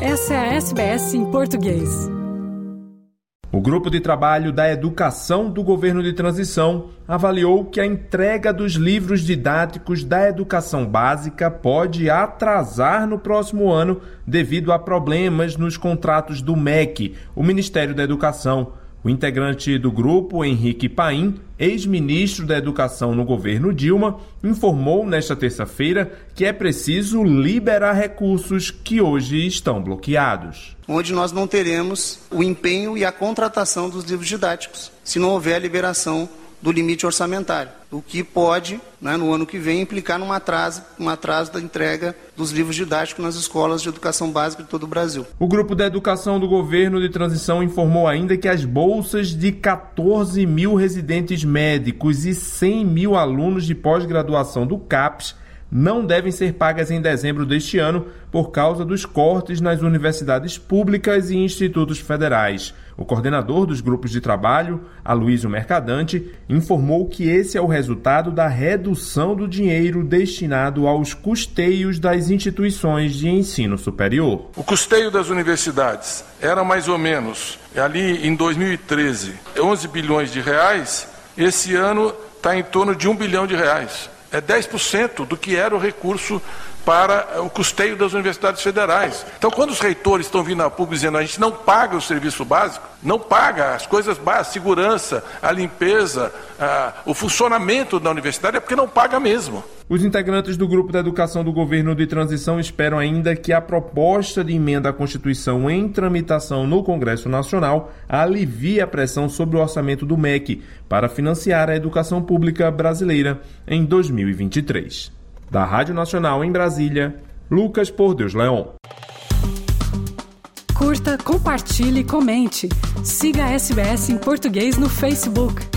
Essa é a SBS em português. O grupo de trabalho da educação do governo de transição avaliou que a entrega dos livros didáticos da educação básica pode atrasar no próximo ano devido a problemas nos contratos do MEC, o Ministério da Educação. O integrante do grupo, Henrique Paim, ex-ministro da Educação no governo Dilma, informou nesta terça-feira que é preciso liberar recursos que hoje estão bloqueados. Onde nós não teremos o empenho e a contratação dos livros didáticos, se não houver a liberação do limite orçamentário, o que pode, né, no ano que vem, implicar num atraso, um atraso da entrega dos livros didáticos nas escolas de educação básica de todo o Brasil. O grupo da educação do governo de transição informou ainda que as bolsas de 14 mil residentes médicos e 100 mil alunos de pós-graduação do CAPES não devem ser pagas em dezembro deste ano por causa dos cortes nas universidades públicas e institutos federais. O coordenador dos grupos de trabalho, Aloysio Mercadante, informou que esse é o resultado da redução do dinheiro destinado aos custeios das instituições de ensino superior. O custeio das universidades era mais ou menos, ali em 2013, 11 bilhões de reais, esse ano está em torno de 1 bilhão de reais é 10% do que era o recurso para o custeio das universidades federais. Então, quando os reitores estão vindo a público dizendo a gente não paga o serviço básico, não paga as coisas básicas, a segurança, a limpeza, a, o funcionamento da universidade, é porque não paga mesmo. Os integrantes do grupo da educação do governo de transição esperam ainda que a proposta de emenda à Constituição em tramitação no Congresso Nacional alivie a pressão sobre o orçamento do MEC para financiar a educação pública brasileira em 2023. Da Rádio Nacional em Brasília, Lucas Por Deus Leon. Curta, compartilhe, comente. Siga a SBS em português no Facebook.